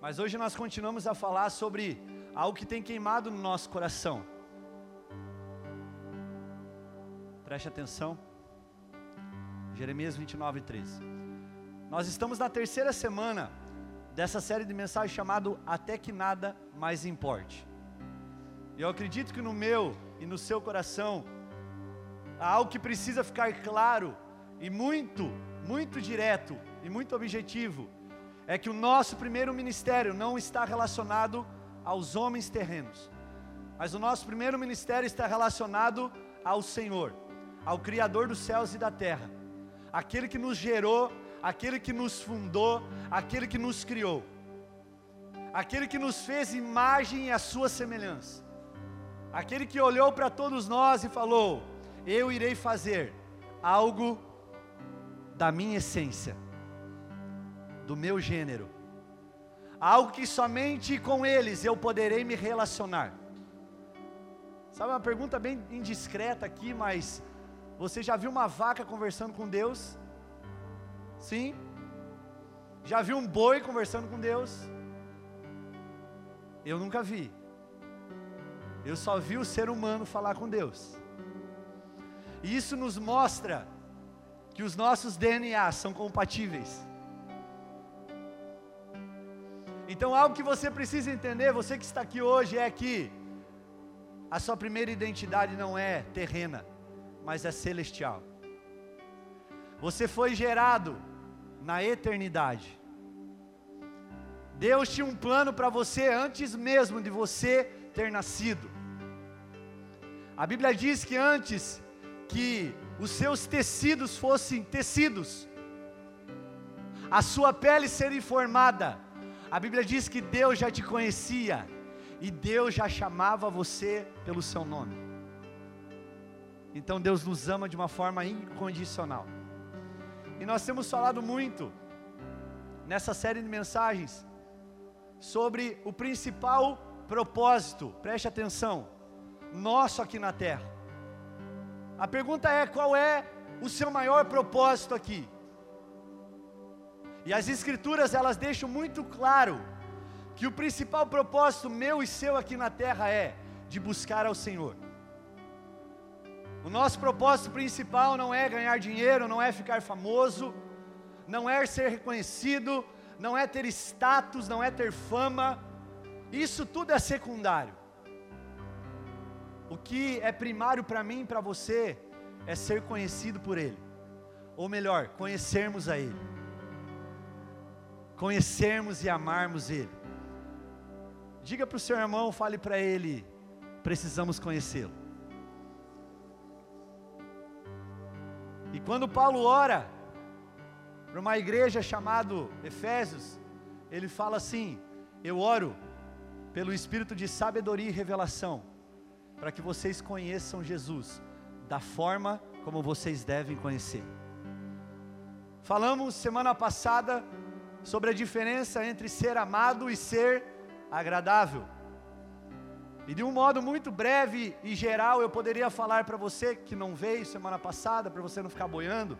Mas hoje nós continuamos a falar sobre algo que tem queimado no nosso coração. Preste atenção. Jeremias 29, 13. Nós estamos na terceira semana dessa série de mensagens chamado Até que Nada Mais Importe. Eu acredito que no meu e no seu coração há algo que precisa ficar claro e muito, muito direto e muito objetivo é que o nosso primeiro ministério não está relacionado aos homens terrenos, mas o nosso primeiro ministério está relacionado ao Senhor, ao Criador dos céus e da terra, aquele que nos gerou, aquele que nos fundou, aquele que nos criou, aquele que nos fez imagem e a sua semelhança, aquele que olhou para todos nós e falou: Eu irei fazer algo da minha essência do meu gênero, algo que somente com eles eu poderei me relacionar. Sabe uma pergunta bem indiscreta aqui, mas você já viu uma vaca conversando com Deus? Sim? Já viu um boi conversando com Deus? Eu nunca vi. Eu só vi o ser humano falar com Deus. E isso nos mostra que os nossos DNA são compatíveis. Então, algo que você precisa entender, você que está aqui hoje, é que a sua primeira identidade não é terrena, mas é celestial. Você foi gerado na eternidade. Deus tinha um plano para você antes mesmo de você ter nascido. A Bíblia diz que antes que os seus tecidos fossem tecidos, a sua pele seria formada, a Bíblia diz que Deus já te conhecia e Deus já chamava você pelo seu nome. Então Deus nos ama de uma forma incondicional. E nós temos falado muito nessa série de mensagens sobre o principal propósito, preste atenção, nosso aqui na terra. A pergunta é: qual é o seu maior propósito aqui? E as escrituras elas deixam muito claro que o principal propósito meu e seu aqui na terra é de buscar ao Senhor. O nosso propósito principal não é ganhar dinheiro, não é ficar famoso, não é ser reconhecido, não é ter status, não é ter fama. Isso tudo é secundário. O que é primário para mim e para você é ser conhecido por Ele, ou melhor, conhecermos a Ele conhecermos e amarmos Ele. Diga para o seu irmão, fale para ele, precisamos conhecê-lo. E quando Paulo ora para uma igreja chamada Efésios, ele fala assim: Eu oro pelo espírito de sabedoria e revelação, para que vocês conheçam Jesus da forma como vocês devem conhecer. Falamos semana passada sobre a diferença entre ser amado e ser agradável. E de um modo muito breve e geral, eu poderia falar para você que não veio semana passada, para você não ficar boiando.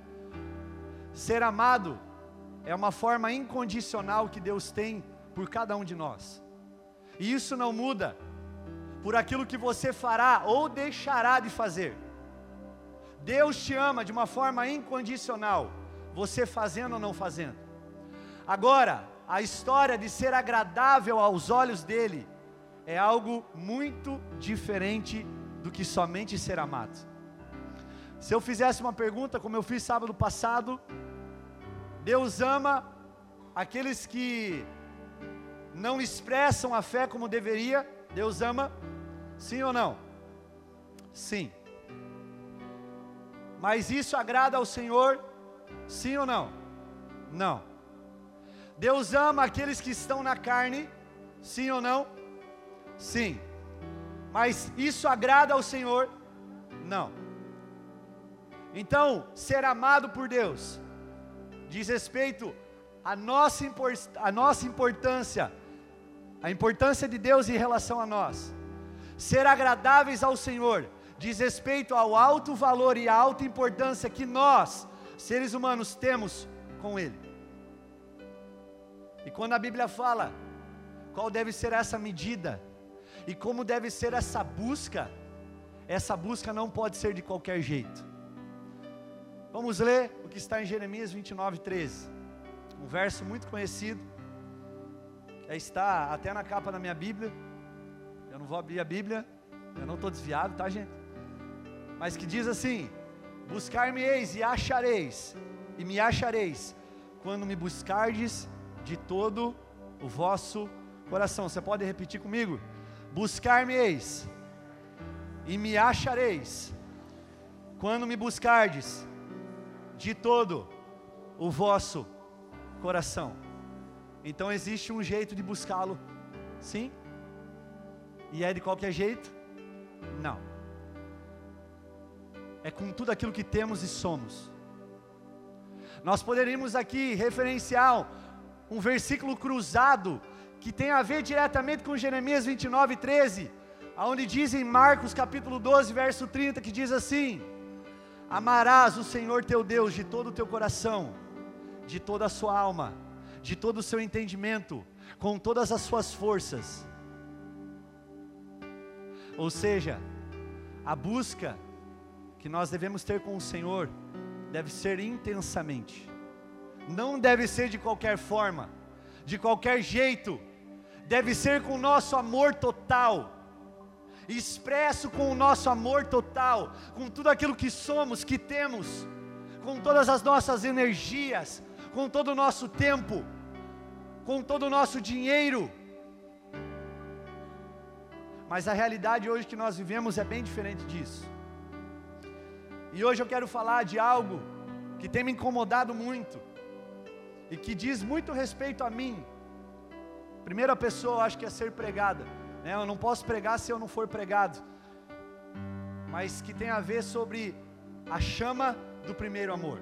Ser amado é uma forma incondicional que Deus tem por cada um de nós. E isso não muda por aquilo que você fará ou deixará de fazer. Deus te ama de uma forma incondicional, você fazendo ou não fazendo. Agora, a história de ser agradável aos olhos dele é algo muito diferente do que somente ser amado. Se eu fizesse uma pergunta, como eu fiz sábado passado, Deus ama aqueles que não expressam a fé como deveria, Deus ama, sim ou não? Sim. Mas isso agrada ao Senhor, sim ou não? Não. Deus ama aqueles que estão na carne, sim ou não? Sim. Mas isso agrada ao Senhor? Não. Então, ser amado por Deus diz respeito à nossa, à nossa importância, a importância de Deus em relação a nós. Ser agradáveis ao Senhor diz respeito ao alto valor e à alta importância que nós, seres humanos, temos com Ele. E quando a Bíblia fala qual deve ser essa medida e como deve ser essa busca. Essa busca não pode ser de qualquer jeito. Vamos ler o que está em Jeremias 29, 13. Um verso muito conhecido, está até na capa da minha Bíblia. Eu não vou abrir a Bíblia, eu não estou desviado, tá, gente? Mas que diz assim: Buscar-me-eis e achareis, e me achareis, quando me buscardes de todo o vosso coração. Você pode repetir comigo? Buscar-me-eis e me achareis, quando me buscardes de todo o vosso coração. Então existe um jeito de buscá-lo, sim? E é de qualquer jeito? Não. É com tudo aquilo que temos e somos. Nós poderíamos aqui referenciar um versículo cruzado que tem a ver diretamente com Jeremias 29, 13, aonde diz em Marcos capítulo 12, verso 30, que diz assim: Amarás o Senhor teu Deus de todo o teu coração, de toda a sua alma, de todo o seu entendimento, com todas as suas forças. Ou seja, a busca que nós devemos ter com o Senhor deve ser intensamente, não deve ser de qualquer forma, de qualquer jeito, deve ser com o nosso amor total expresso com o nosso amor total, com tudo aquilo que somos, que temos, com todas as nossas energias, com todo o nosso tempo, com todo o nosso dinheiro. Mas a realidade hoje que nós vivemos é bem diferente disso. E hoje eu quero falar de algo que tem me incomodado muito e que diz muito respeito a mim. Primeira pessoa, acho que é ser pregada. Né? Eu não posso pregar se eu não for pregado. Mas que tem a ver sobre a chama do primeiro amor.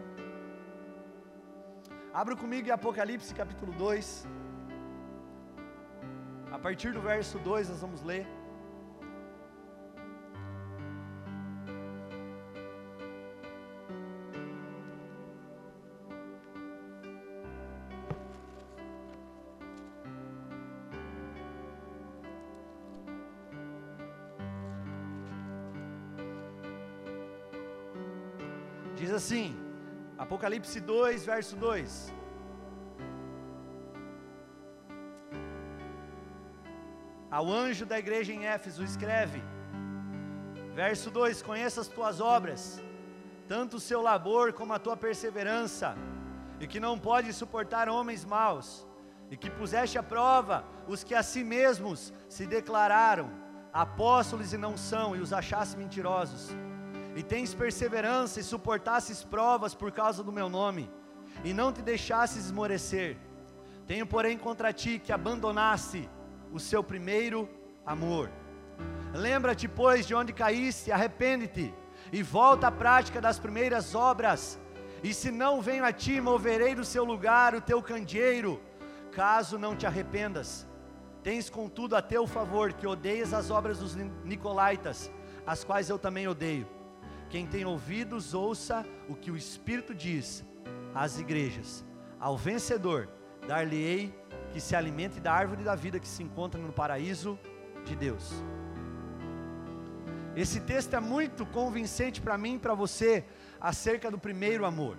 Abra comigo em Apocalipse capítulo 2. A partir do verso 2 nós vamos ler. Apocalipse 2, verso 2: Ao anjo da igreja em Éfeso, escreve, verso 2: Conheça as tuas obras, tanto o seu labor como a tua perseverança, e que não pode suportar homens maus, e que puseste à prova os que a si mesmos se declararam apóstolos e não são, e os achaste mentirosos e tens perseverança e suportasses provas por causa do meu nome, e não te deixasses esmorecer. Tenho, porém, contra ti que abandonasse o seu primeiro amor. Lembra-te, pois, de onde caíste, arrepende-te e volta à prática das primeiras obras. E se não venho a ti, moverei do seu lugar o teu candeeiro, caso não te arrependas. Tens, contudo, a teu favor que odeias as obras dos nicolaítas, as quais eu também odeio. Quem tem ouvidos, ouça o que o Espírito diz às igrejas. Ao vencedor, dar-lhe-ei que se alimente da árvore da vida que se encontra no paraíso de Deus. Esse texto é muito convincente para mim e para você acerca do primeiro amor.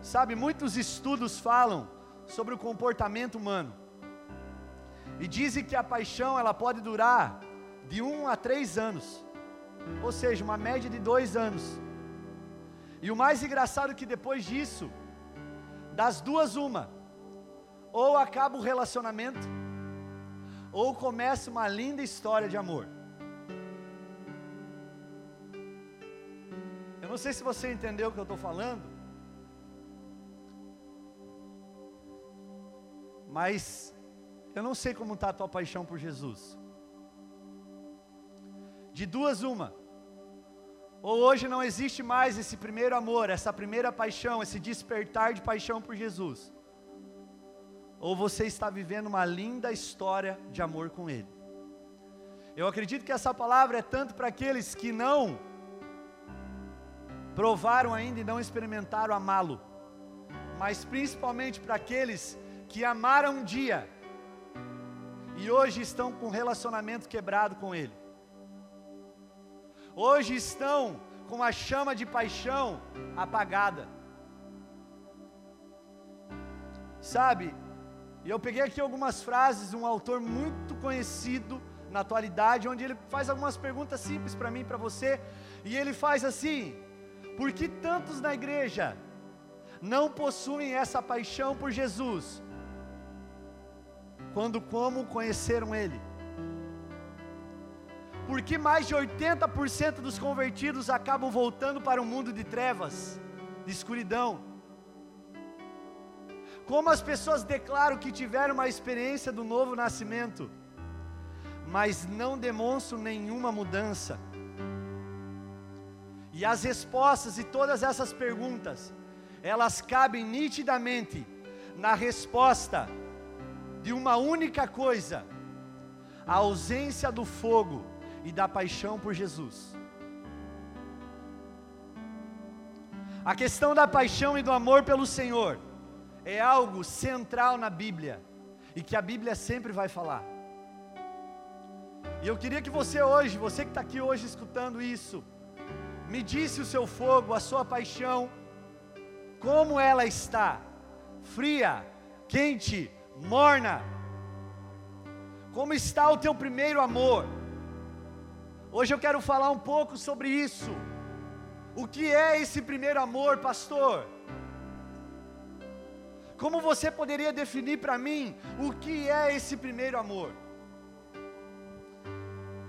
Sabe, muitos estudos falam sobre o comportamento humano e dizem que a paixão ela pode durar de um a três anos ou seja, uma média de dois anos. E o mais engraçado é que depois disso, das duas, uma, ou acaba o relacionamento, ou começa uma linda história de amor. Eu não sei se você entendeu o que eu estou falando, mas eu não sei como está a tua paixão por Jesus. De duas, uma. Ou hoje não existe mais esse primeiro amor, essa primeira paixão, esse despertar de paixão por Jesus. Ou você está vivendo uma linda história de amor com Ele. Eu acredito que essa palavra é tanto para aqueles que não provaram ainda e não experimentaram amá-lo, mas principalmente para aqueles que amaram um dia e hoje estão com relacionamento quebrado com Ele. Hoje estão com a chama de paixão apagada. Sabe, e eu peguei aqui algumas frases de um autor muito conhecido na atualidade, onde ele faz algumas perguntas simples para mim para você, e ele faz assim: por que tantos na igreja não possuem essa paixão por Jesus? Quando como conheceram Ele? Porque mais de 80% dos convertidos acabam voltando para o mundo de trevas, de escuridão. Como as pessoas declaram que tiveram uma experiência do novo nascimento, mas não demonstram nenhuma mudança. E as respostas de todas essas perguntas, elas cabem nitidamente na resposta de uma única coisa: a ausência do fogo e da paixão por Jesus. A questão da paixão e do amor pelo Senhor é algo central na Bíblia e que a Bíblia sempre vai falar. E eu queria que você hoje, você que está aqui hoje escutando isso, me disse o seu fogo, a sua paixão, como ela está, fria, quente, morna. Como está o teu primeiro amor? Hoje eu quero falar um pouco sobre isso. O que é esse primeiro amor, pastor? Como você poderia definir para mim o que é esse primeiro amor?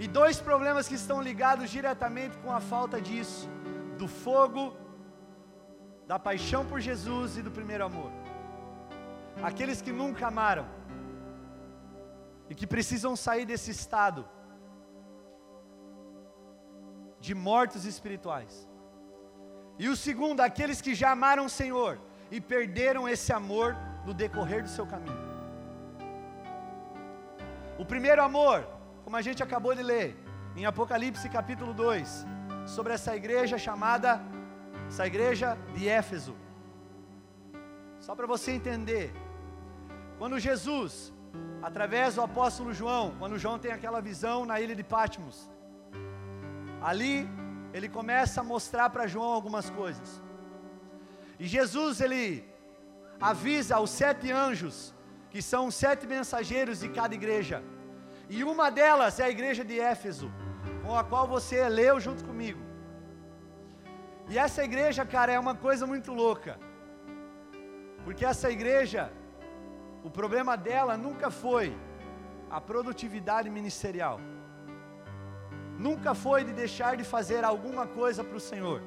E dois problemas que estão ligados diretamente com a falta disso: do fogo, da paixão por Jesus e do primeiro amor. Aqueles que nunca amaram e que precisam sair desse estado de mortos espirituais. E o segundo, aqueles que já amaram o Senhor e perderam esse amor no decorrer do seu caminho. O primeiro amor, como a gente acabou de ler, em Apocalipse capítulo 2, sobre essa igreja chamada, essa igreja de Éfeso. Só para você entender, quando Jesus, através do apóstolo João, quando João tem aquela visão na ilha de Patmos, ali ele começa a mostrar para João algumas coisas. E Jesus ele avisa aos sete anjos, que são os sete mensageiros de cada igreja. E uma delas é a igreja de Éfeso, com a qual você leu junto comigo. E essa igreja, cara, é uma coisa muito louca. Porque essa igreja, o problema dela nunca foi a produtividade ministerial. Nunca foi de deixar de fazer alguma coisa para o Senhor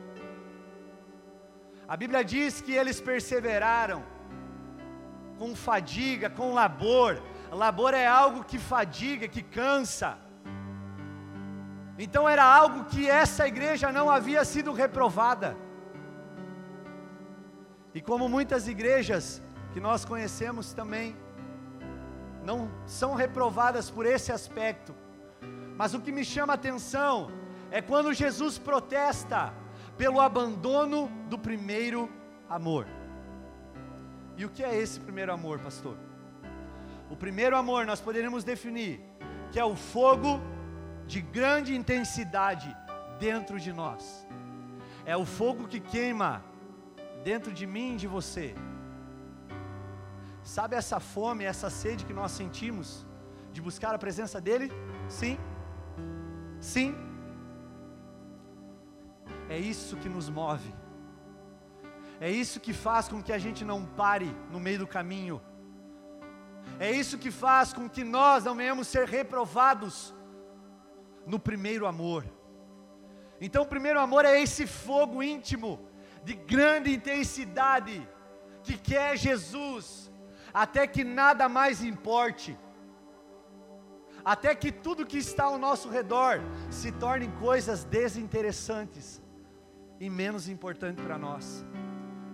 a Bíblia diz que eles perseveraram com fadiga, com labor. Labor é algo que fadiga, que cansa. Então era algo que essa igreja não havia sido reprovada. E como muitas igrejas que nós conhecemos também não são reprovadas por esse aspecto. Mas o que me chama a atenção é quando Jesus protesta pelo abandono do primeiro amor. E o que é esse primeiro amor, pastor? O primeiro amor nós poderíamos definir que é o fogo de grande intensidade dentro de nós. É o fogo que queima dentro de mim e de você. Sabe essa fome, essa sede que nós sentimos de buscar a presença dele? Sim. Sim. É isso que nos move. É isso que faz com que a gente não pare no meio do caminho. É isso que faz com que nós não venhamos ser reprovados no primeiro amor. Então, o primeiro amor é esse fogo íntimo, de grande intensidade, que quer Jesus, até que nada mais importe, até que tudo que está ao nosso redor se torne coisas desinteressantes e menos importante para nós.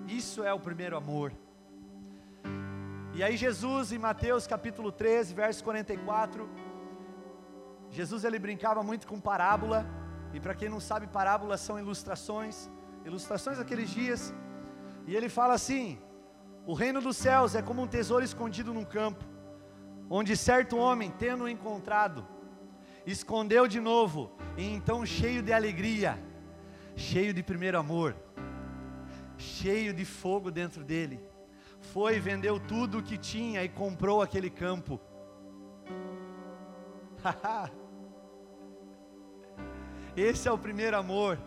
Isso é o primeiro amor. E aí Jesus em Mateus capítulo 13, verso 44, Jesus ele brincava muito com parábola, e para quem não sabe, parábolas são ilustrações, ilustrações daqueles dias. E ele fala assim: O reino dos céus é como um tesouro escondido num campo. Onde certo homem, tendo encontrado, escondeu de novo, e então cheio de alegria, cheio de primeiro amor, cheio de fogo dentro dele, foi, vendeu tudo o que tinha e comprou aquele campo. Esse é o primeiro amor.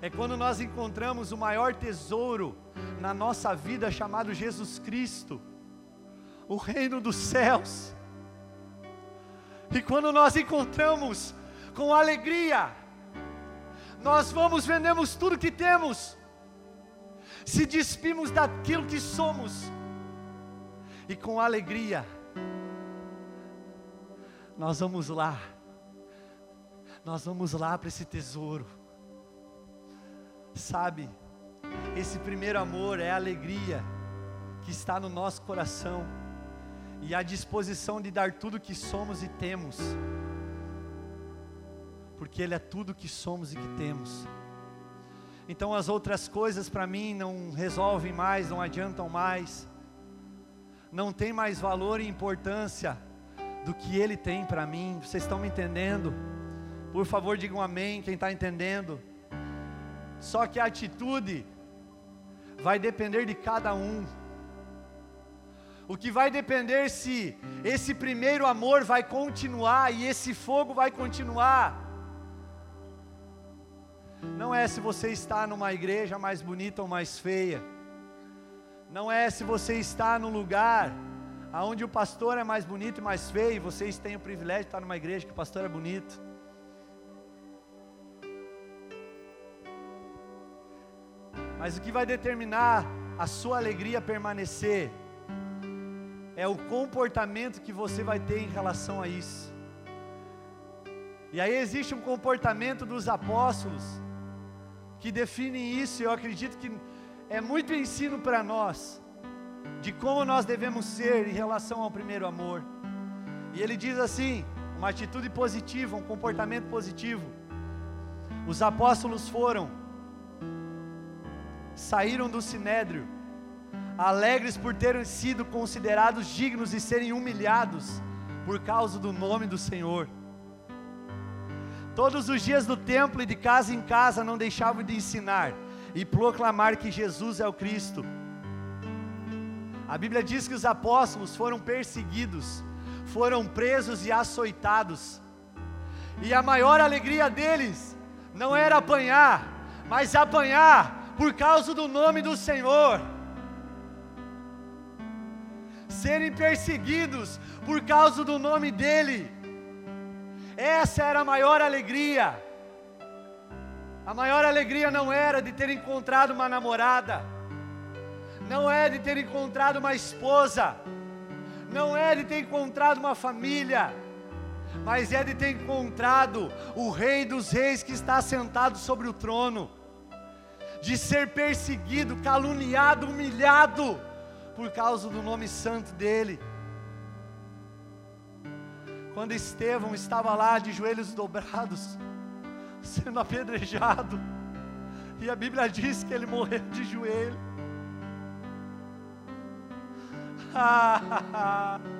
É quando nós encontramos o maior tesouro na nossa vida chamado Jesus Cristo, o reino dos céus. E quando nós encontramos com alegria, nós vamos, vendemos tudo que temos, se despimos daquilo que somos, e com alegria, nós vamos lá, nós vamos lá para esse tesouro, sabe, esse primeiro amor é a alegria que está no nosso coração, e a disposição de dar tudo que somos e temos, porque Ele é tudo que somos e que temos. Então as outras coisas para mim não resolvem mais, não adiantam mais, não tem mais valor e importância do que Ele tem para mim. Vocês estão me entendendo? Por favor, digam amém, quem está entendendo. Só que a atitude vai depender de cada um. O que vai depender se esse primeiro amor vai continuar e esse fogo vai continuar. Não é se você está numa igreja mais bonita ou mais feia. Não é se você está num lugar onde o pastor é mais bonito e mais feio, e vocês têm o privilégio de estar numa igreja que o pastor é bonito. Mas o que vai determinar a sua alegria permanecer é o comportamento que você vai ter em relação a isso. E aí existe um comportamento dos apóstolos que define isso, e eu acredito que é muito ensino para nós de como nós devemos ser em relação ao primeiro amor. E ele diz assim: uma atitude positiva, um comportamento positivo. Os apóstolos foram, saíram do sinédrio, alegres por terem sido considerados dignos de serem humilhados por causa do nome do Senhor. Todos os dias do templo e de casa em casa não deixavam de ensinar e proclamar que Jesus é o Cristo. A Bíblia diz que os apóstolos foram perseguidos, foram presos e açoitados, e a maior alegria deles não era apanhar, mas apanhar por causa do nome do Senhor serem perseguidos por causa do nome dEle. Essa era a maior alegria. A maior alegria não era de ter encontrado uma namorada, não é de ter encontrado uma esposa, não é de ter encontrado uma família, mas é de ter encontrado o Rei dos Reis que está sentado sobre o trono, de ser perseguido, caluniado, humilhado, por causa do nome santo dEle. Quando Estevão estava lá de joelhos dobrados, sendo apedrejado, e a Bíblia diz que ele morreu de joelho.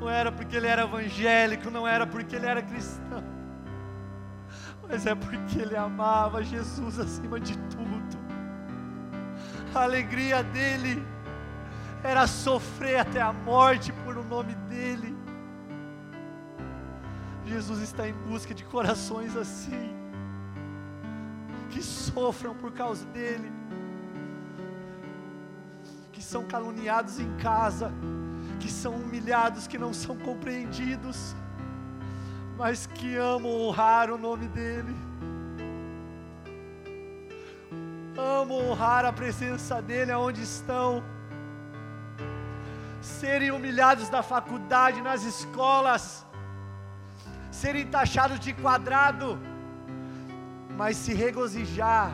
Não era porque ele era evangélico, não era porque ele era cristão, mas é porque ele amava Jesus acima de tudo a alegria dele era sofrer até a morte por o nome dele. Jesus está em busca de corações assim, que sofram por causa dele, que são caluniados em casa, que são humilhados, que não são compreendidos, mas que amam honrar o nome dele. Amam honrar a presença dEle aonde estão, serem humilhados na faculdade, nas escolas, serem taxados de quadrado, mas se regozijar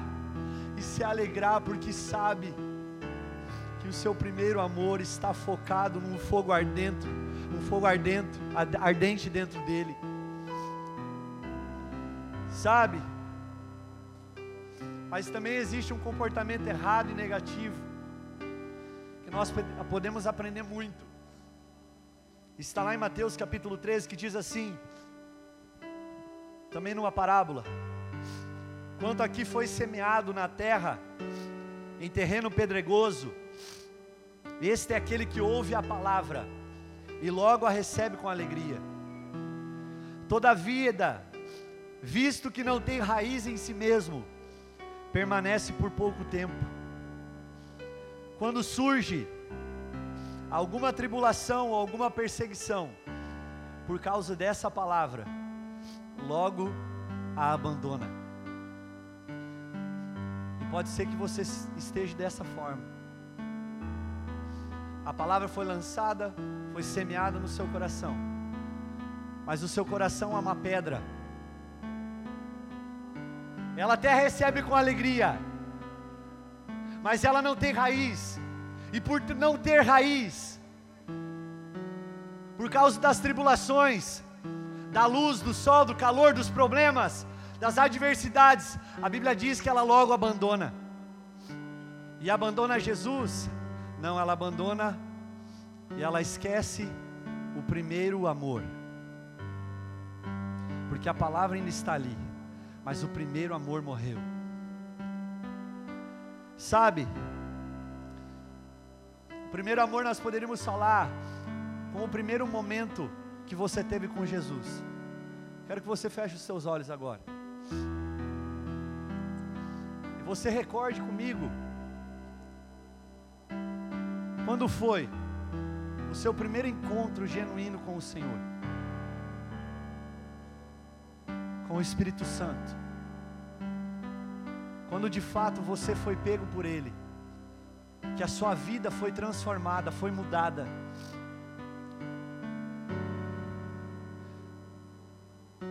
e se alegrar, porque sabe que o seu primeiro amor está focado num fogo ardente, um fogo ardente, ardente dentro dele. Sabe? Mas também existe um comportamento errado e negativo. Que nós podemos aprender muito. Está lá em Mateus capítulo 13 que diz assim, também numa parábola: Quanto aqui foi semeado na terra, em terreno pedregoso, este é aquele que ouve a palavra e logo a recebe com alegria. Todavia, visto que não tem raiz em si mesmo, permanece por pouco tempo. Quando surge alguma tribulação ou alguma perseguição, por causa dessa palavra, logo a abandona. E pode ser que você esteja dessa forma. A palavra foi lançada, foi semeada no seu coração, mas o seu coração é uma pedra. Ela até recebe com alegria, mas ela não tem raiz, e por não ter raiz, por causa das tribulações, da luz, do sol, do calor, dos problemas, das adversidades, a Bíblia diz que ela logo abandona. E abandona Jesus? Não, ela abandona e ela esquece o primeiro amor. Porque a palavra ainda está ali, mas o primeiro amor morreu. Sabe, Primeiro amor nós poderíamos falar com o primeiro momento que você teve com Jesus. Quero que você feche os seus olhos agora. E você recorde comigo. Quando foi o seu primeiro encontro genuíno com o Senhor? Com o Espírito Santo. Quando de fato você foi pego por Ele que a sua vida foi transformada, foi mudada.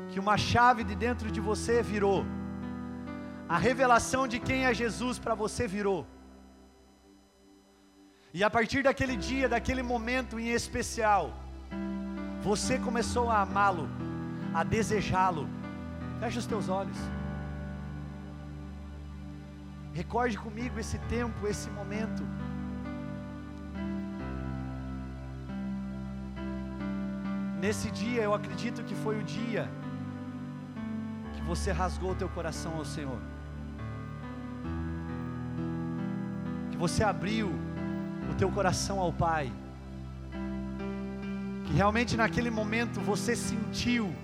Que uma chave de dentro de você virou. A revelação de quem é Jesus para você virou. E a partir daquele dia, daquele momento em especial, você começou a amá-lo, a desejá-lo. Feche os teus olhos. Recorde comigo esse tempo, esse momento. Nesse dia, eu acredito que foi o dia que você rasgou o teu coração ao Senhor. Que você abriu o teu coração ao Pai. Que realmente naquele momento você sentiu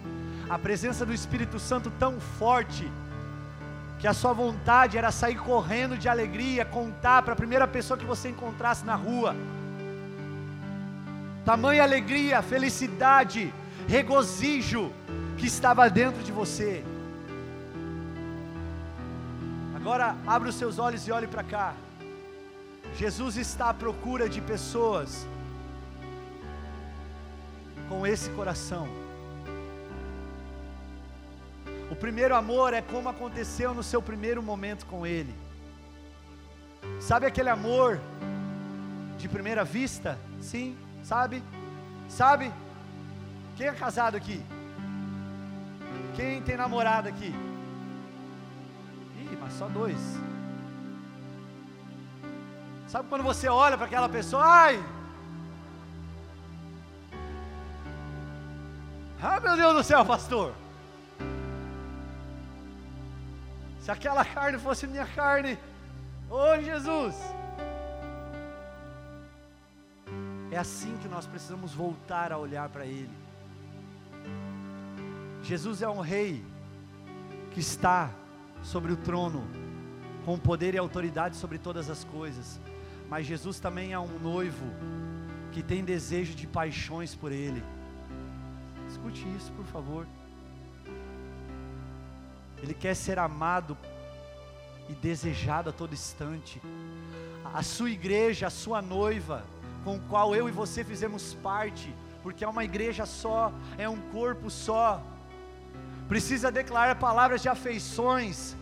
a presença do Espírito Santo tão forte que a sua vontade era sair correndo de alegria, contar para a primeira pessoa que você encontrasse na rua. Tamanha alegria, felicidade, regozijo que estava dentro de você. Agora abra os seus olhos e olhe para cá. Jesus está à procura de pessoas com esse coração o primeiro amor é como aconteceu no seu primeiro momento com Ele. Sabe aquele amor de primeira vista? Sim, sabe? Sabe? Quem é casado aqui? Quem tem namorado aqui? Ih, mas só dois. Sabe quando você olha para aquela pessoa, ai! Ah, meu Deus do céu, pastor! Se aquela carne fosse minha carne, oh Jesus! É assim que nós precisamos voltar a olhar para Ele. Jesus é um rei que está sobre o trono, com poder e autoridade sobre todas as coisas, mas Jesus também é um noivo que tem desejo de paixões por Ele. Escute isso, por favor. Ele quer ser amado e desejado a todo instante. A sua igreja, a sua noiva, com o qual eu e você fizemos parte, porque é uma igreja só, é um corpo só. Precisa declarar palavras de afeições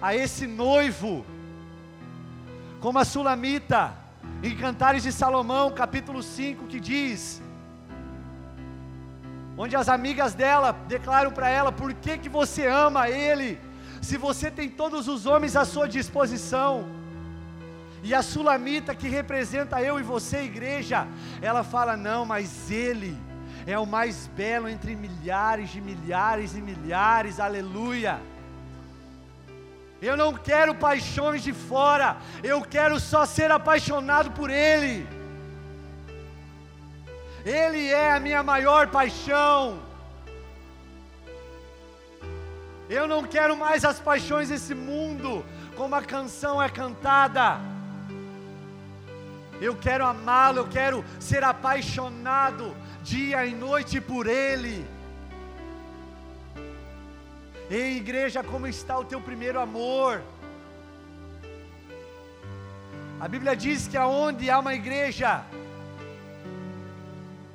a esse noivo, como a Sulamita, em Cantares de Salomão, capítulo 5, que diz: onde as amigas dela declaram para ela: por que, que você ama ele, se você tem todos os homens à sua disposição? E a sulamita, que representa eu e você, igreja, ela fala: não, mas ele é o mais belo entre milhares de milhares e milhares, aleluia. Eu não quero paixões de fora, eu quero só ser apaixonado por Ele. Ele é a minha maior paixão. Eu não quero mais as paixões desse mundo, como a canção é cantada. Eu quero amá-lo, eu quero ser apaixonado dia e noite por Ele. Ei, igreja, como está o teu primeiro amor? A Bíblia diz que aonde há uma igreja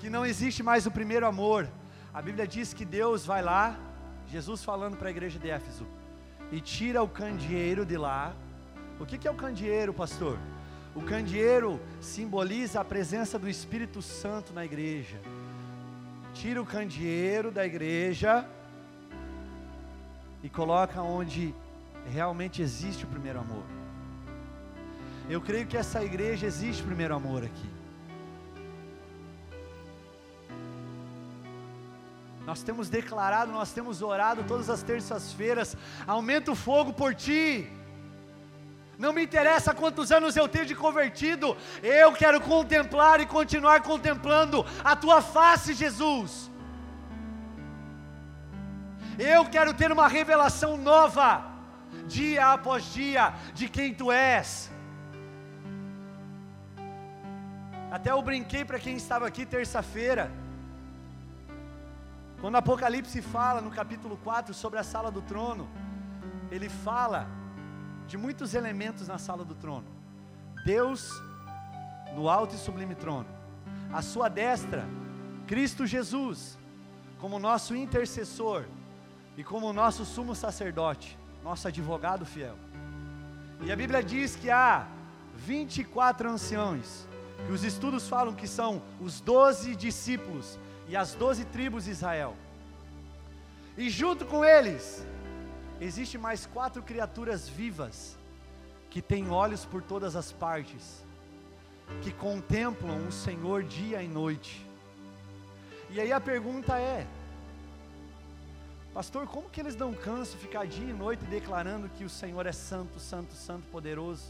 que não existe mais o primeiro amor, a Bíblia diz que Deus vai lá, Jesus falando para a igreja de Éfeso, e tira o candeeiro de lá. O que, que é o candeeiro, pastor? O candeeiro simboliza a presença do Espírito Santo na igreja. Tira o candeeiro da igreja e coloca onde realmente existe o primeiro amor. Eu creio que essa igreja existe o primeiro amor aqui. Nós temos declarado, nós temos orado todas as terças-feiras. Aumenta o fogo por ti. Não me interessa quantos anos eu tenho de convertido, eu quero contemplar e continuar contemplando a tua face, Jesus. Eu quero ter uma revelação nova, dia após dia, de quem tu és. Até eu brinquei para quem estava aqui terça-feira. Quando Apocalipse fala no capítulo 4 sobre a sala do trono, ele fala de muitos elementos na sala do trono. Deus no alto e sublime trono. A sua destra, Cristo Jesus, como nosso intercessor e como nosso sumo sacerdote, nosso advogado fiel. E a Bíblia diz que há 24 anciões, que os estudos falam que são os 12 discípulos e as 12 tribos de Israel. E junto com eles, existe mais quatro criaturas vivas, que têm olhos por todas as partes, que contemplam o Senhor dia e noite. E aí a pergunta é: Pastor, como que eles não cansam ficar dia e noite declarando que o Senhor é santo, santo, santo, poderoso?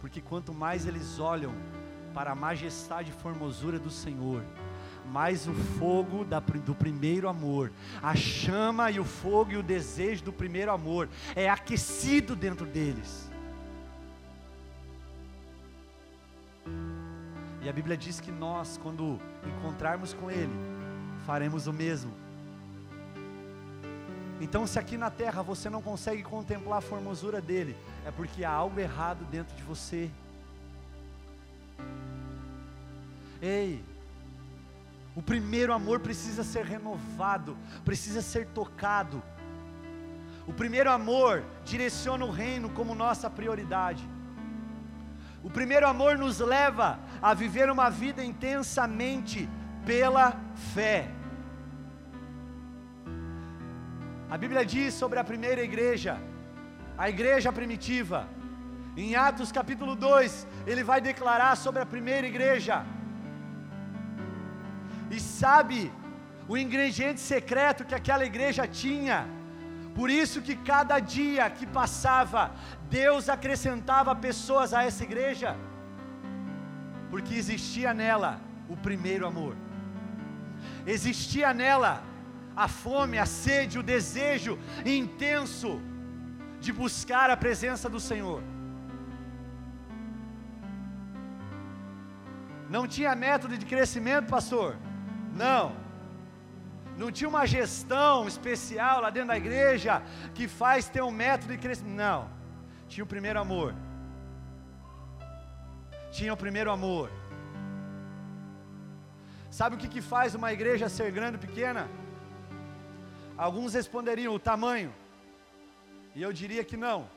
Porque quanto mais eles olham para a majestade e formosura do Senhor, mais o fogo da, do primeiro amor, a chama e o fogo e o desejo do primeiro amor é aquecido dentro deles. E a Bíblia diz que nós, quando encontrarmos com Ele, faremos o mesmo. Então, se aqui na terra você não consegue contemplar a formosura dele, é porque há algo errado dentro de você. Ei, o primeiro amor precisa ser renovado, precisa ser tocado. O primeiro amor direciona o reino como nossa prioridade. O primeiro amor nos leva a viver uma vida intensamente pela fé. A Bíblia diz sobre a primeira igreja, a igreja primitiva. Em Atos capítulo 2, ele vai declarar sobre a primeira igreja. E sabe o ingrediente secreto que aquela igreja tinha. Por isso que cada dia que passava, Deus acrescentava pessoas a essa igreja. Porque existia nela o primeiro amor existia nela a fome, a sede, o desejo intenso de buscar a presença do Senhor. Não tinha método de crescimento, pastor? Não. Não tinha uma gestão especial lá dentro da igreja que faz ter um método de crescimento. Não. Tinha o primeiro amor. Tinha o primeiro amor. Sabe o que, que faz uma igreja ser grande ou pequena? Alguns responderiam o tamanho, e eu diria que não.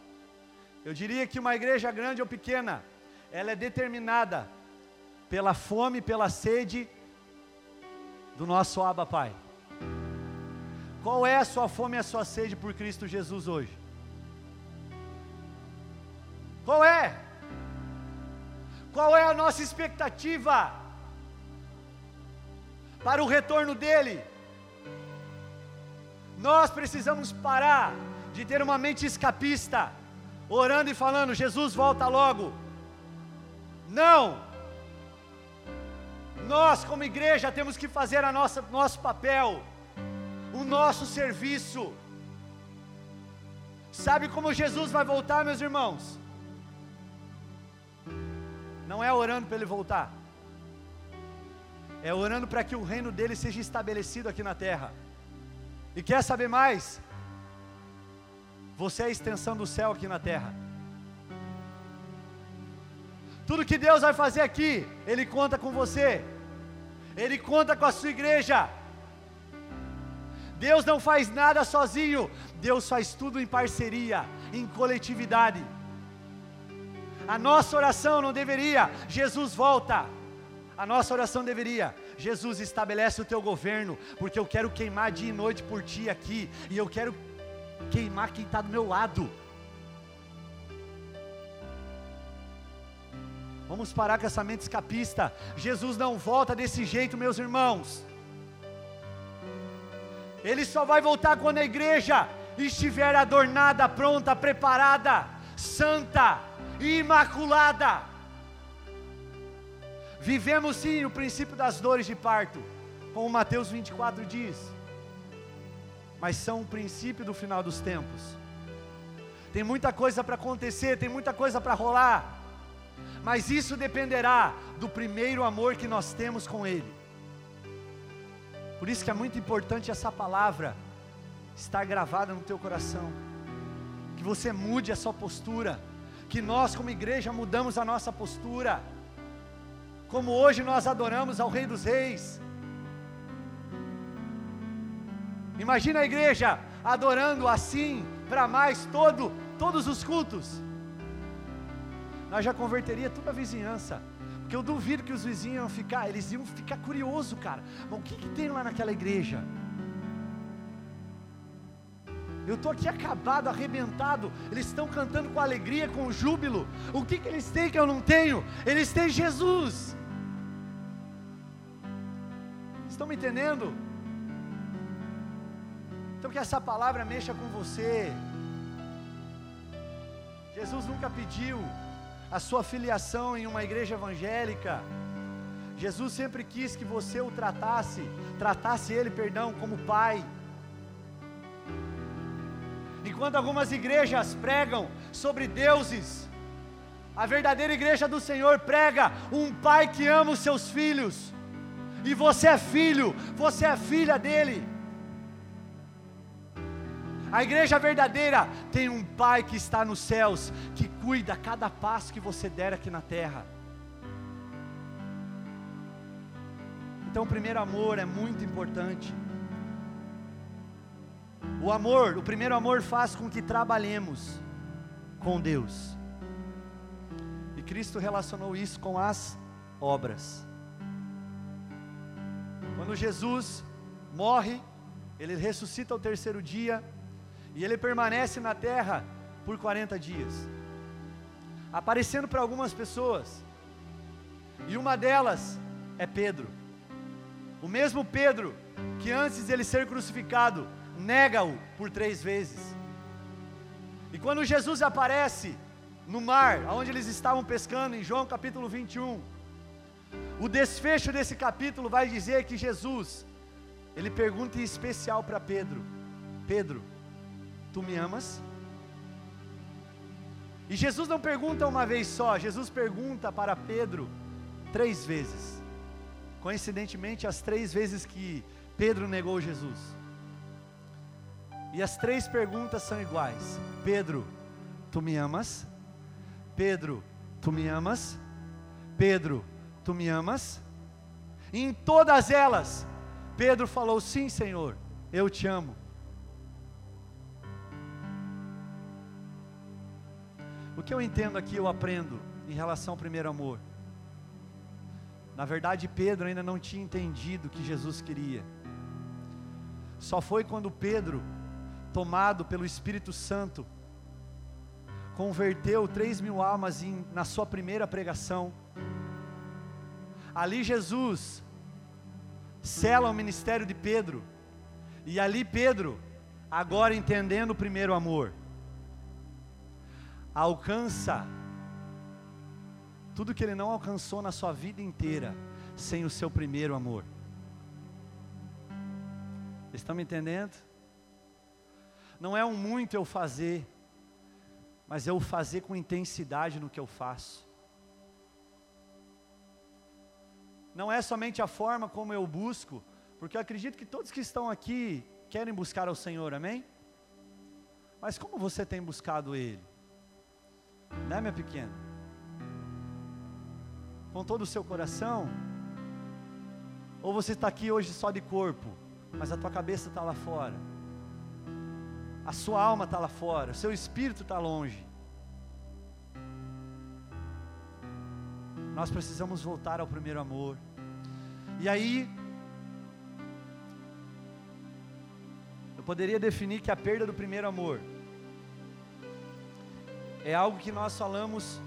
Eu diria que uma igreja grande ou pequena, ela é determinada pela fome, pela sede do nosso Abba Pai. Qual é a sua fome e a sua sede por Cristo Jesus hoje? Qual é? Qual é a nossa expectativa para o retorno dele? Nós precisamos parar de ter uma mente escapista, orando e falando: Jesus volta logo. Não! Nós, como igreja, temos que fazer a nossa, nosso papel, o nosso serviço. Sabe como Jesus vai voltar, meus irmãos? Não é orando para ele voltar, é orando para que o reino dele seja estabelecido aqui na terra. E quer saber mais? Você é a extensão do céu aqui na terra. Tudo que Deus vai fazer aqui, Ele conta com você, Ele conta com a sua igreja. Deus não faz nada sozinho, Deus faz tudo em parceria, em coletividade. A nossa oração não deveria, Jesus volta. A nossa oração deveria, Jesus estabelece o teu governo, porque eu quero queimar dia e noite por ti aqui, e eu quero queimar quem está do meu lado. Vamos parar com essa mente escapista. Jesus não volta desse jeito, meus irmãos. Ele só vai voltar quando a igreja estiver adornada, pronta, preparada, santa, imaculada. Vivemos sim o princípio das dores de parto, como Mateus 24 diz, mas são o princípio do final dos tempos. Tem muita coisa para acontecer, tem muita coisa para rolar, mas isso dependerá do primeiro amor que nós temos com Ele. Por isso que é muito importante essa palavra estar gravada no teu coração. Que você mude a sua postura, que nós como igreja mudamos a nossa postura. Como hoje nós adoramos ao Rei dos Reis. Imagina a igreja adorando assim para mais todo todos os cultos. Nós já converteria toda a vizinhança. Porque eu duvido que os vizinhos iam ficar, eles iam ficar curiosos, cara. Mas o que, que tem lá naquela igreja? Eu estou aqui acabado, arrebentado. Eles estão cantando com alegria, com júbilo. O que, que eles têm que eu não tenho? Eles têm Jesus. Estão me entendendo? Então que essa palavra mexa com você. Jesus nunca pediu a sua filiação em uma igreja evangélica. Jesus sempre quis que você o tratasse, tratasse ele, perdão, como pai. Enquanto algumas igrejas pregam sobre deuses, a verdadeira igreja do Senhor prega um pai que ama os seus filhos, e você é filho, você é filha dele. A igreja verdadeira tem um Pai que está nos céus, que cuida cada passo que você der aqui na terra. Então, o primeiro amor é muito importante. O amor, o primeiro amor faz com que trabalhemos com Deus. E Cristo relacionou isso com as obras. Quando Jesus morre, ele ressuscita ao terceiro dia, e ele permanece na terra por 40 dias, aparecendo para algumas pessoas. E uma delas é Pedro. O mesmo Pedro que antes de ele ser crucificado, nega-o por três vezes. E quando Jesus aparece no mar, onde eles estavam pescando, em João capítulo 21, o desfecho desse capítulo vai dizer que Jesus, ele pergunta em especial para Pedro: Pedro, Tu me amas? E Jesus não pergunta uma vez só, Jesus pergunta para Pedro três vezes. Coincidentemente, as três vezes que Pedro negou Jesus. E as três perguntas são iguais: Pedro, tu me amas? Pedro, tu me amas? Pedro, tu me amas? E em todas elas, Pedro falou: Sim, Senhor, eu te amo. O que eu entendo aqui, eu aprendo em relação ao primeiro amor. Na verdade, Pedro ainda não tinha entendido o que Jesus queria. Só foi quando Pedro, tomado pelo Espírito Santo, converteu 3 mil almas em, na sua primeira pregação. Ali Jesus sela o ministério de Pedro. E ali Pedro, agora entendendo o primeiro amor, alcança tudo que ele não alcançou na sua vida inteira sem o seu primeiro amor. Estão me entendendo? Não é um muito eu fazer, mas eu fazer com intensidade no que eu faço. Não é somente a forma como eu busco, porque eu acredito que todos que estão aqui querem buscar ao Senhor, amém? Mas como você tem buscado Ele? Né, minha pequena? Com todo o seu coração? Ou você está aqui hoje só de corpo, mas a tua cabeça está lá fora? a sua alma está lá fora, o seu espírito está longe. Nós precisamos voltar ao primeiro amor. E aí, eu poderia definir que a perda do primeiro amor é algo que nós falamos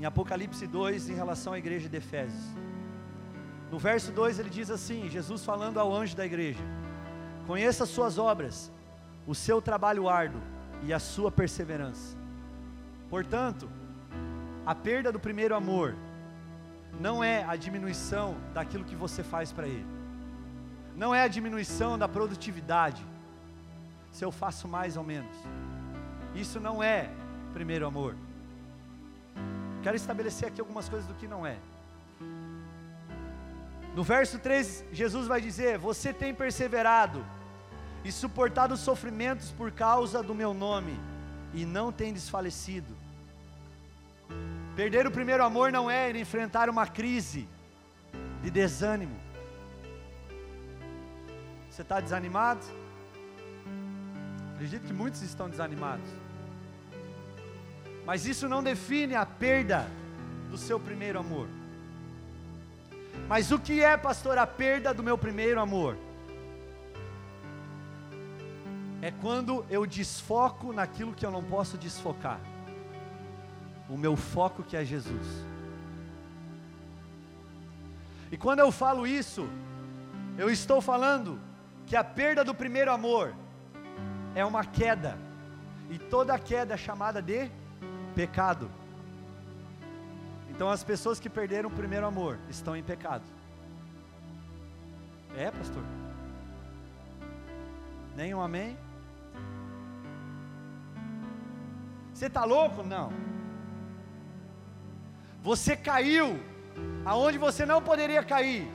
em Apocalipse 2 em relação à igreja de Efésios. No verso 2 ele diz assim: Jesus falando ao anjo da igreja: Conheça as suas obras o seu trabalho árduo e a sua perseverança. Portanto, a perda do primeiro amor não é a diminuição daquilo que você faz para ele, não é a diminuição da produtividade, se eu faço mais ou menos, isso não é primeiro amor. Quero estabelecer aqui algumas coisas do que não é. No verso 3, Jesus vai dizer: Você tem perseverado e suportado os sofrimentos por causa do meu nome, e não tem desfalecido. Perder o primeiro amor não é enfrentar uma crise de desânimo. Você está desanimado? Acredito que muitos estão desanimados. Mas isso não define a perda do seu primeiro amor. Mas o que é, pastor, a perda do meu primeiro amor? é quando eu desfoco naquilo que eu não posso desfocar. O meu foco que é Jesus. E quando eu falo isso, eu estou falando que a perda do primeiro amor é uma queda. E toda queda é chamada de pecado. Então as pessoas que perderam o primeiro amor estão em pecado. É, pastor? Nenhum amém? Você está louco? Não. Você caiu aonde você não poderia cair.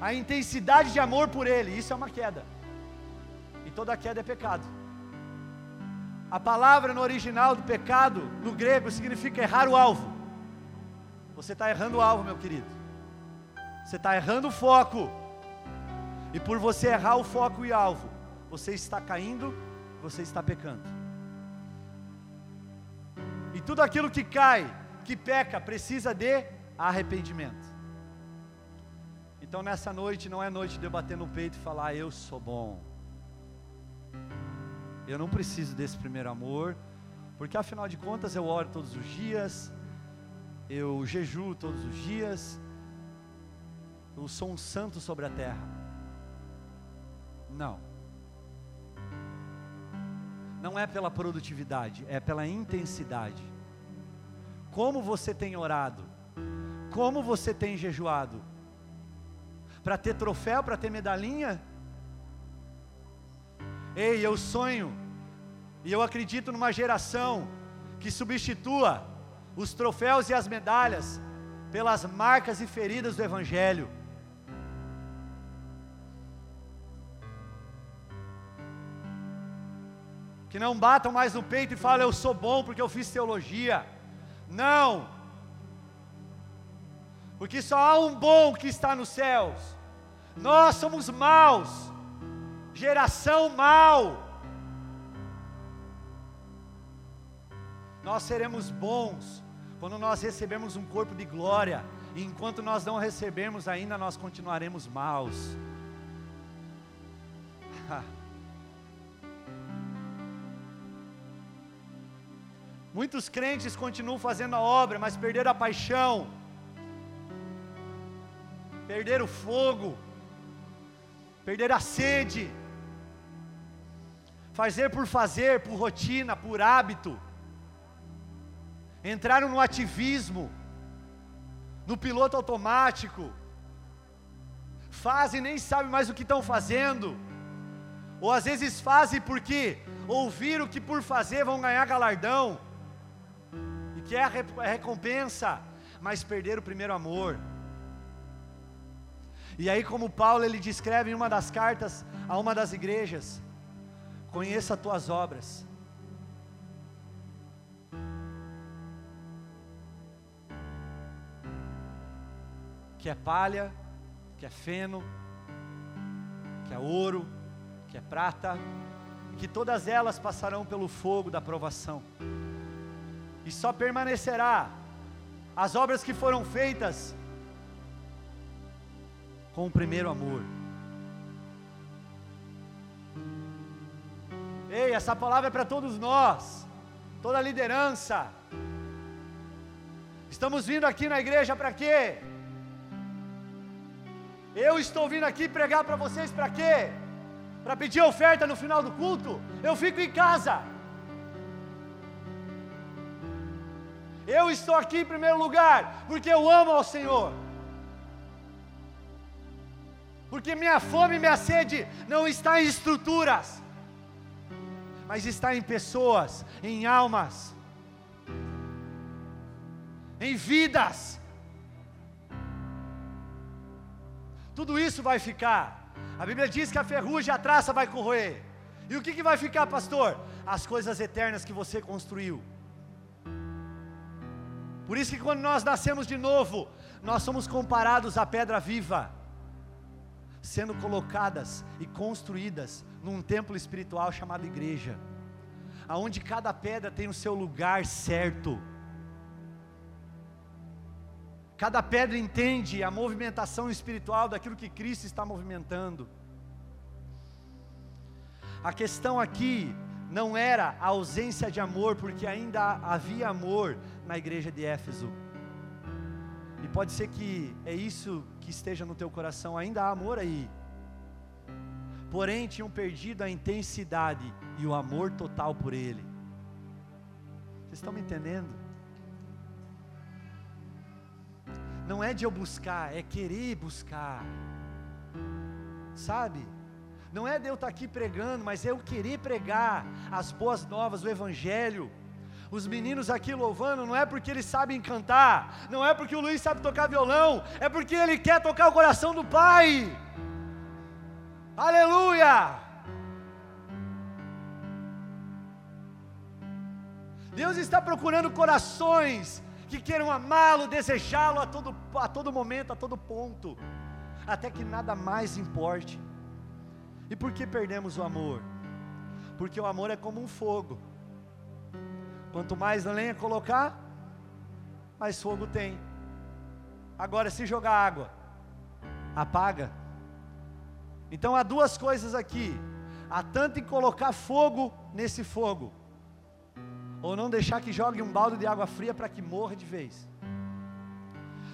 A intensidade de amor por Ele, isso é uma queda. E toda queda é pecado. A palavra no original do pecado, no grego, significa errar o alvo. Você está errando o alvo, meu querido. Você está errando o foco. E por você errar o foco e alvo, você está caindo, você está pecando. E tudo aquilo que cai, que peca, precisa de arrependimento. Então nessa noite não é noite de eu bater no peito e falar, eu sou bom. Eu não preciso desse primeiro amor, porque afinal de contas eu oro todos os dias, eu jejuo todos os dias, eu sou um santo sobre a terra. Não. Não é pela produtividade, é pela intensidade. Como você tem orado? Como você tem jejuado? Para ter troféu, para ter medalhinha? Ei, eu sonho, e eu acredito numa geração que substitua os troféus e as medalhas pelas marcas e feridas do Evangelho. que não batam mais no peito e falem, eu sou bom porque eu fiz teologia. Não, porque só há um bom que está nos céus, nós somos maus, geração mal. Nós seremos bons quando nós recebemos um corpo de glória, e enquanto nós não recebermos ainda, nós continuaremos maus. Muitos crentes continuam fazendo a obra, mas perderam a paixão, perderam o fogo, perderam a sede. Fazer por fazer, por rotina, por hábito. Entraram no ativismo, no piloto automático. Fazem e nem sabem mais o que estão fazendo. Ou às vezes fazem porque ouviram que por fazer vão ganhar galardão que é a recompensa, mas perder o primeiro amor. E aí, como Paulo ele descreve em uma das cartas a uma das igrejas: conheça as tuas obras. Que é palha, que é feno, que é ouro, que é prata, e que todas elas passarão pelo fogo da provação e só permanecerá as obras que foram feitas com o primeiro amor. Essa palavra é para todos nós, toda a liderança. Estamos vindo aqui na igreja para quê? Eu estou vindo aqui pregar para vocês para quê? Para pedir oferta no final do culto? Eu fico em casa. Eu estou aqui em primeiro lugar, porque eu amo ao Senhor. Porque minha fome e minha sede não está em estruturas, mas está em pessoas, em almas, em vidas. Tudo isso vai ficar. A Bíblia diz que a ferrugem a traça vai corroer. E o que, que vai ficar, pastor? As coisas eternas que você construiu. Por isso que quando nós nascemos de novo, nós somos comparados à pedra viva, sendo colocadas e construídas num templo espiritual chamado igreja, aonde cada pedra tem o seu lugar certo. Cada pedra entende a movimentação espiritual daquilo que Cristo está movimentando. A questão aqui não era a ausência de amor, porque ainda havia amor na igreja de Éfeso. E pode ser que é isso que esteja no teu coração, ainda há amor aí. Porém, tinham perdido a intensidade e o amor total por Ele. Vocês estão me entendendo? Não é de eu buscar, é querer buscar. Sabe? Não é de eu estar aqui pregando, mas é eu querer pregar as boas novas, o Evangelho. Os meninos aqui louvando, não é porque eles sabem cantar, não é porque o Luiz sabe tocar violão, é porque ele quer tocar o coração do Pai. Aleluia! Deus está procurando corações que queiram amá-lo, desejá-lo a todo, a todo momento, a todo ponto, até que nada mais importe. E por que perdemos o amor? Porque o amor é como um fogo. Quanto mais lenha colocar, mais fogo tem. Agora, se jogar água, apaga. Então há duas coisas aqui: há tanto em colocar fogo nesse fogo, ou não deixar que jogue um balde de água fria para que morra de vez.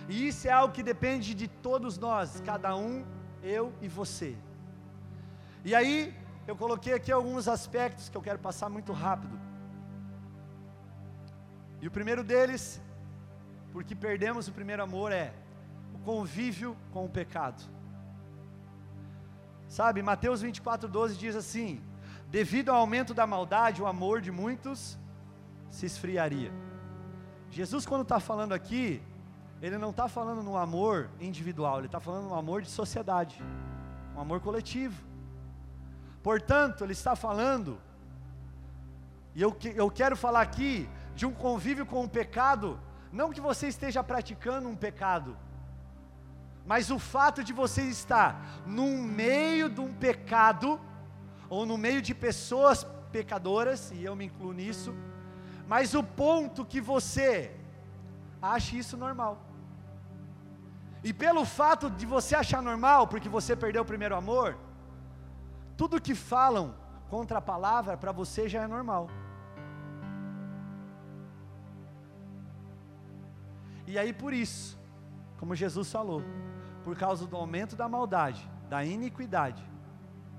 E isso é algo que depende de todos nós, cada um, eu e você. E aí, eu coloquei aqui alguns aspectos que eu quero passar muito rápido. E o primeiro deles, porque perdemos o primeiro amor, é o convívio com o pecado. Sabe, Mateus 24, 12 diz assim: devido ao aumento da maldade, o amor de muitos se esfriaria. Jesus, quando está falando aqui, ele não está falando no amor individual, ele está falando no amor de sociedade, um amor coletivo. Portanto, ele está falando, e eu, eu quero falar aqui de um convívio com o pecado, não que você esteja praticando um pecado, mas o fato de você estar no meio de um pecado, ou no meio de pessoas pecadoras, e eu me incluo nisso, mas o ponto que você acha isso normal. E pelo fato de você achar normal, porque você perdeu o primeiro amor, tudo que falam contra a palavra para você já é normal. E aí por isso, como Jesus falou, por causa do aumento da maldade, da iniquidade,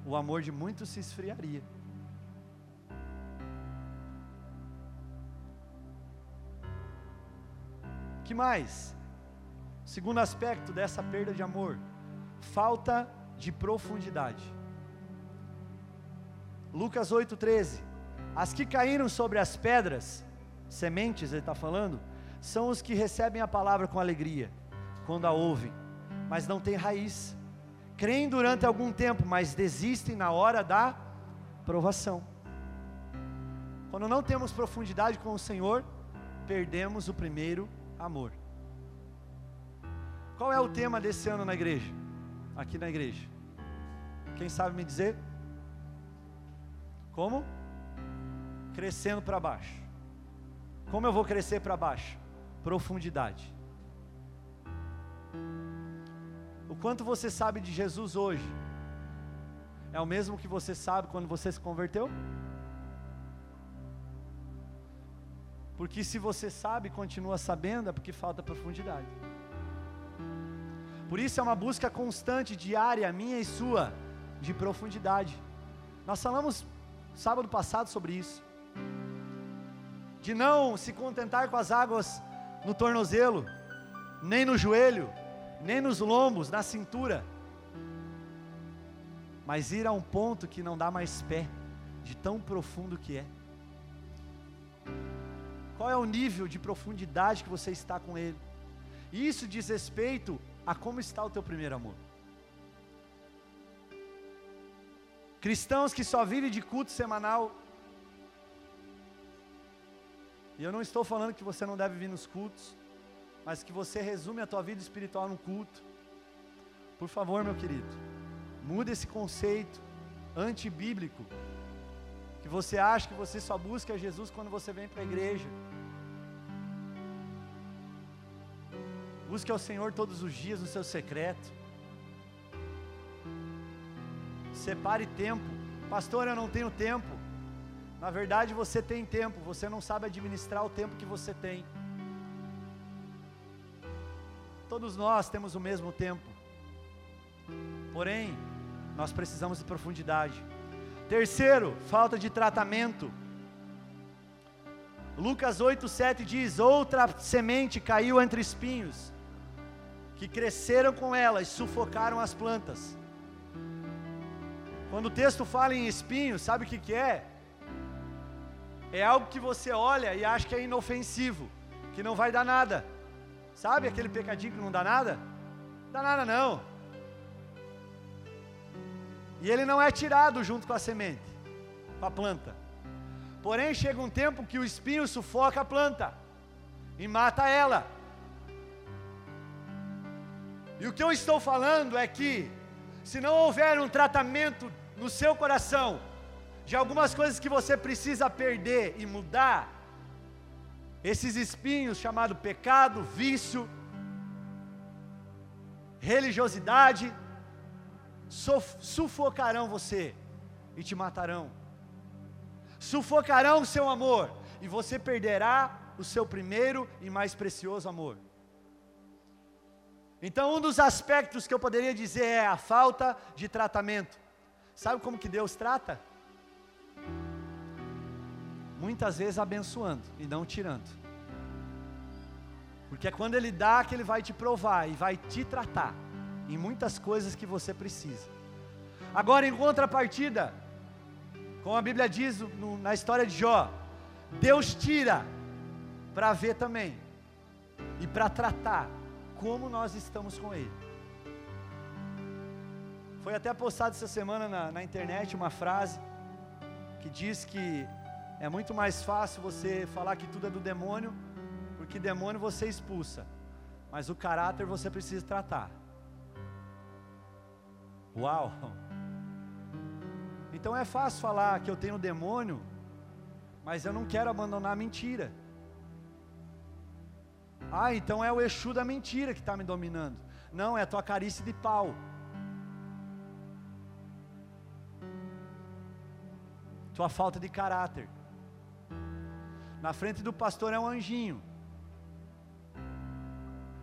o amor de muitos se esfriaria. Que mais? Segundo aspecto dessa perda de amor, falta de profundidade. Lucas 8,13. As que caíram sobre as pedras, sementes, ele está falando, são os que recebem a palavra com alegria, quando a ouvem, mas não têm raiz. Creem durante algum tempo, mas desistem na hora da provação. Quando não temos profundidade com o Senhor, perdemos o primeiro amor. Qual é o tema desse ano na igreja? Aqui na igreja. Quem sabe me dizer? Como? Crescendo para baixo. Como eu vou crescer para baixo? Profundidade. O quanto você sabe de Jesus hoje é o mesmo que você sabe quando você se converteu? Porque se você sabe continua sabendo, é porque falta profundidade. Por isso é uma busca constante, diária, minha e sua, de profundidade. Nós falamos sábado passado sobre isso. De não se contentar com as águas no tornozelo, nem no joelho, nem nos lombos, na cintura, mas ir a um ponto que não dá mais pé, de tão profundo que é. Qual é o nível de profundidade que você está com Ele? Isso diz respeito a como está o teu primeiro amor. Cristãos que só vivem de culto semanal. E eu não estou falando que você não deve vir nos cultos, mas que você resume a tua vida espiritual num culto. Por favor, meu querido, muda esse conceito antibíblico que você acha que você só busca Jesus quando você vem para a igreja. Busque ao Senhor todos os dias no seu secreto. Separe tempo. Pastor, eu não tenho tempo. Na verdade, você tem tempo, você não sabe administrar o tempo que você tem. Todos nós temos o mesmo tempo. Porém, nós precisamos de profundidade. Terceiro, falta de tratamento. Lucas 8,7 diz: Outra semente caiu entre espinhos que cresceram com ela e sufocaram as plantas. Quando o texto fala em espinho, sabe o que, que é? É algo que você olha e acha que é inofensivo, que não vai dar nada. Sabe aquele pecadinho que não dá nada? Não dá nada não. E ele não é tirado junto com a semente, com a planta. Porém, chega um tempo que o espinho sufoca a planta e mata ela. E o que eu estou falando é que, se não houver um tratamento no seu coração, de algumas coisas que você precisa perder e mudar, esses espinhos chamado pecado, vício, religiosidade, sufocarão você e te matarão. Sufocarão o seu amor e você perderá o seu primeiro e mais precioso amor. Então, um dos aspectos que eu poderia dizer é a falta de tratamento. Sabe como que Deus trata? Muitas vezes abençoando e não tirando. Porque é quando Ele dá que Ele vai te provar e vai te tratar em muitas coisas que você precisa. Agora, em contrapartida, como a Bíblia diz no, na história de Jó, Deus tira para ver também e para tratar como nós estamos com Ele. Foi até postado essa semana na, na internet uma frase que diz que é muito mais fácil você falar que tudo é do demônio, porque demônio você expulsa, mas o caráter você precisa tratar. Uau! Então é fácil falar que eu tenho demônio, mas eu não quero abandonar a mentira. Ah, então é o Exu da mentira que está me dominando. Não, é a tua carícia de pau. Tua falta de caráter. Na frente do pastor é um anjinho.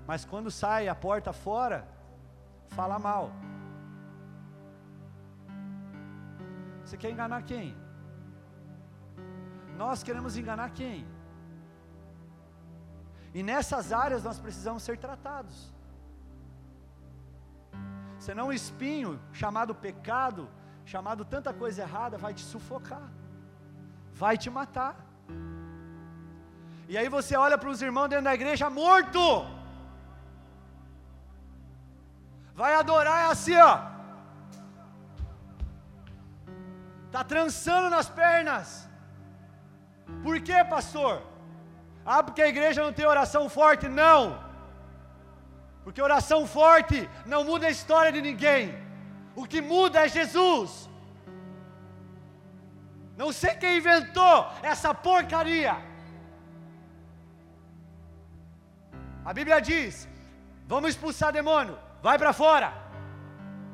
Mas quando sai a porta fora, fala mal. Você quer enganar quem? Nós queremos enganar quem? E nessas áreas nós precisamos ser tratados. Senão o espinho, chamado pecado, chamado tanta coisa errada, vai te sufocar, vai te matar. E aí você olha para os irmãos dentro da igreja morto, vai adorar é assim, ó, está trançando nas pernas. Por quê, pastor? Ah, porque a igreja não tem oração forte? Não. Porque oração forte não muda a história de ninguém. O que muda é Jesus. Não sei quem inventou essa porcaria. A Bíblia diz: vamos expulsar demônio, vai para fora.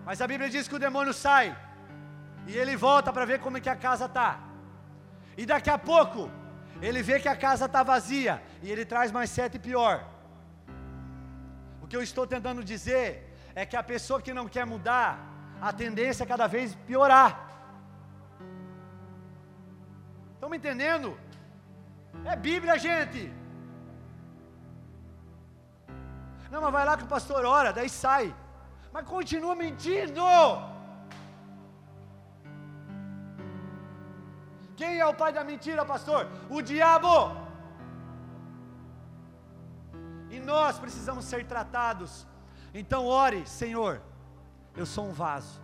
Mas a Bíblia diz que o demônio sai e ele volta para ver como é que a casa está. E daqui a pouco ele vê que a casa está vazia e ele traz mais sete pior. O que eu estou tentando dizer é que a pessoa que não quer mudar, a tendência é cada vez piorar. Estão me entendendo? É Bíblia, gente. Não, mas vai lá que o pastor ora, daí sai. Mas continua mentindo. Quem é o pai da mentira, pastor? O diabo. E nós precisamos ser tratados. Então ore, Senhor, eu sou um vaso.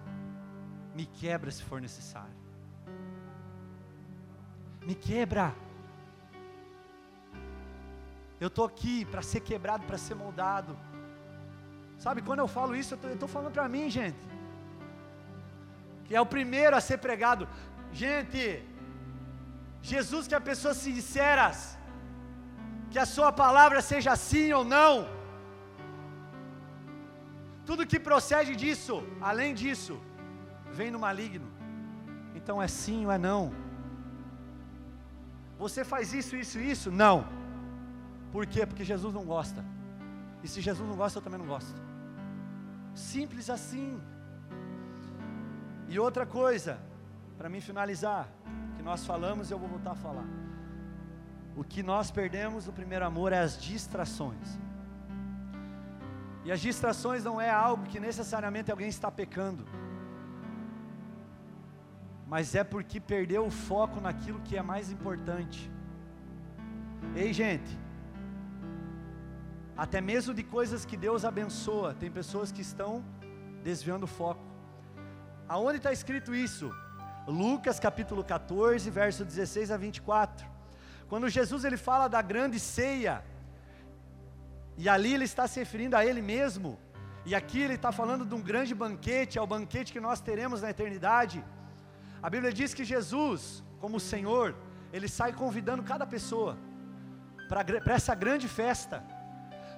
Me quebra se for necessário. Me quebra. Eu estou aqui para ser quebrado, para ser moldado. Sabe, quando eu falo isso, eu estou falando para mim, gente. Que é o primeiro a ser pregado. Gente, Jesus que a pessoa sinceras, que a sua palavra seja sim ou não. Tudo que procede disso, além disso, vem no maligno. Então é sim ou é não. Você faz isso, isso, isso? Não. Por quê? Porque Jesus não gosta. E se Jesus não gosta, eu também não gosto. Simples assim. E outra coisa, para mim finalizar, que nós falamos, eu vou voltar a falar. O que nós perdemos no primeiro amor é as distrações. E as distrações não é algo que necessariamente alguém está pecando, mas é porque perdeu o foco naquilo que é mais importante. Ei, gente, até mesmo de coisas que Deus abençoa, tem pessoas que estão desviando o foco. Aonde está escrito isso? Lucas capítulo 14, verso 16 a 24. Quando Jesus ele fala da grande ceia, e ali ele está se referindo a ele mesmo, e aqui ele está falando de um grande banquete, é o banquete que nós teremos na eternidade. A Bíblia diz que Jesus, como Senhor, ele sai convidando cada pessoa para essa grande festa.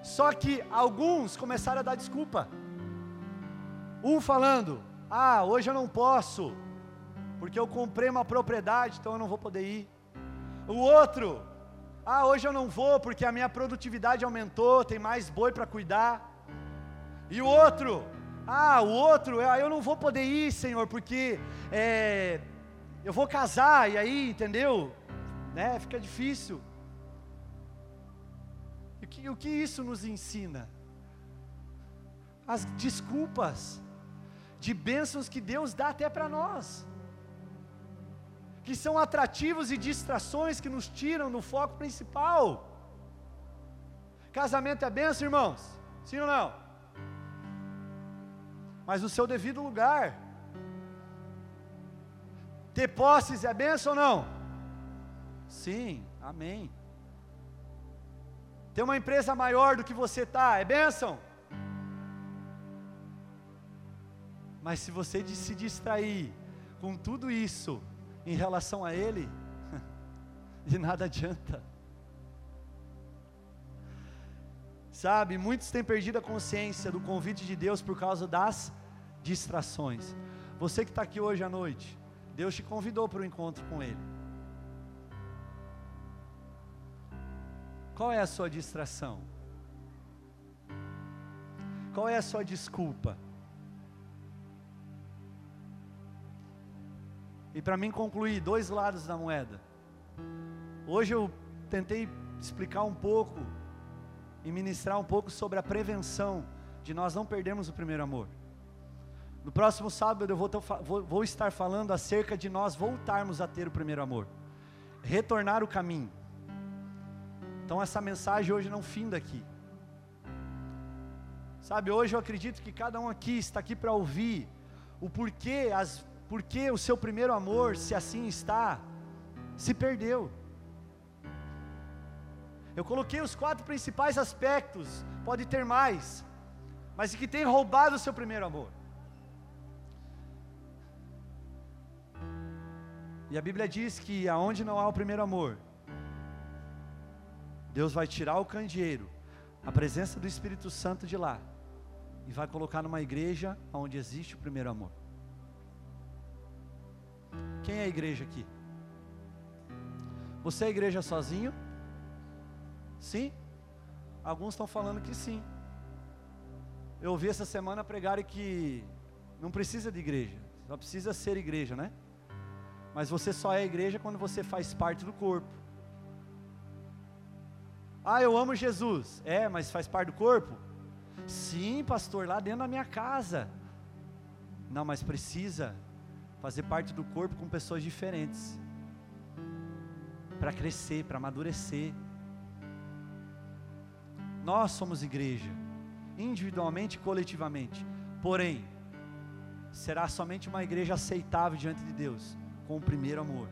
Só que alguns começaram a dar desculpa. Um falando: Ah, hoje eu não posso, porque eu comprei uma propriedade, então eu não vou poder ir. O outro, ah, hoje eu não vou porque a minha produtividade aumentou, tem mais boi para cuidar. E o outro, ah, o outro, ah, eu não vou poder ir, Senhor, porque é, eu vou casar, e aí, entendeu? Né, fica difícil. O que, o que isso nos ensina? As desculpas de bênçãos que Deus dá até para nós que são atrativos e distrações que nos tiram do foco principal. Casamento é benção, irmãos? Sim ou não? Mas no seu devido lugar. Ter posses é benção ou não? Sim, amém. Ter uma empresa maior do que você está, é benção? Mas se você se distrair com tudo isso, em relação a Ele, de nada adianta. Sabe, muitos têm perdido a consciência do convite de Deus por causa das distrações. Você que está aqui hoje à noite, Deus te convidou para o encontro com Ele. Qual é a sua distração? Qual é a sua desculpa? E para mim concluir, dois lados da moeda. Hoje eu tentei explicar um pouco e ministrar um pouco sobre a prevenção de nós não perdermos o primeiro amor. No próximo sábado eu vou, vou, estar falando acerca de nós voltarmos a ter o primeiro amor, retornar o caminho. Então essa mensagem hoje não finda aqui. Sabe, hoje eu acredito que cada um aqui está aqui para ouvir o porquê as porque o seu primeiro amor, se assim está, se perdeu. Eu coloquei os quatro principais aspectos, pode ter mais, mas que tem roubado o seu primeiro amor. E a Bíblia diz que aonde não há o primeiro amor, Deus vai tirar o candeeiro, a presença do Espírito Santo de lá, e vai colocar numa igreja onde existe o primeiro amor. Quem é a igreja aqui? Você é a igreja sozinho? Sim? Alguns estão falando que sim. Eu ouvi essa semana pregarem que não precisa de igreja, só precisa ser igreja, né? Mas você só é igreja quando você faz parte do corpo. Ah, eu amo Jesus. É, mas faz parte do corpo? Sim, pastor, lá dentro da minha casa. Não, mas precisa fazer parte do corpo com pessoas diferentes, para crescer, para amadurecer. Nós somos igreja, individualmente e coletivamente, porém, será somente uma igreja aceitável diante de Deus, com o primeiro amor.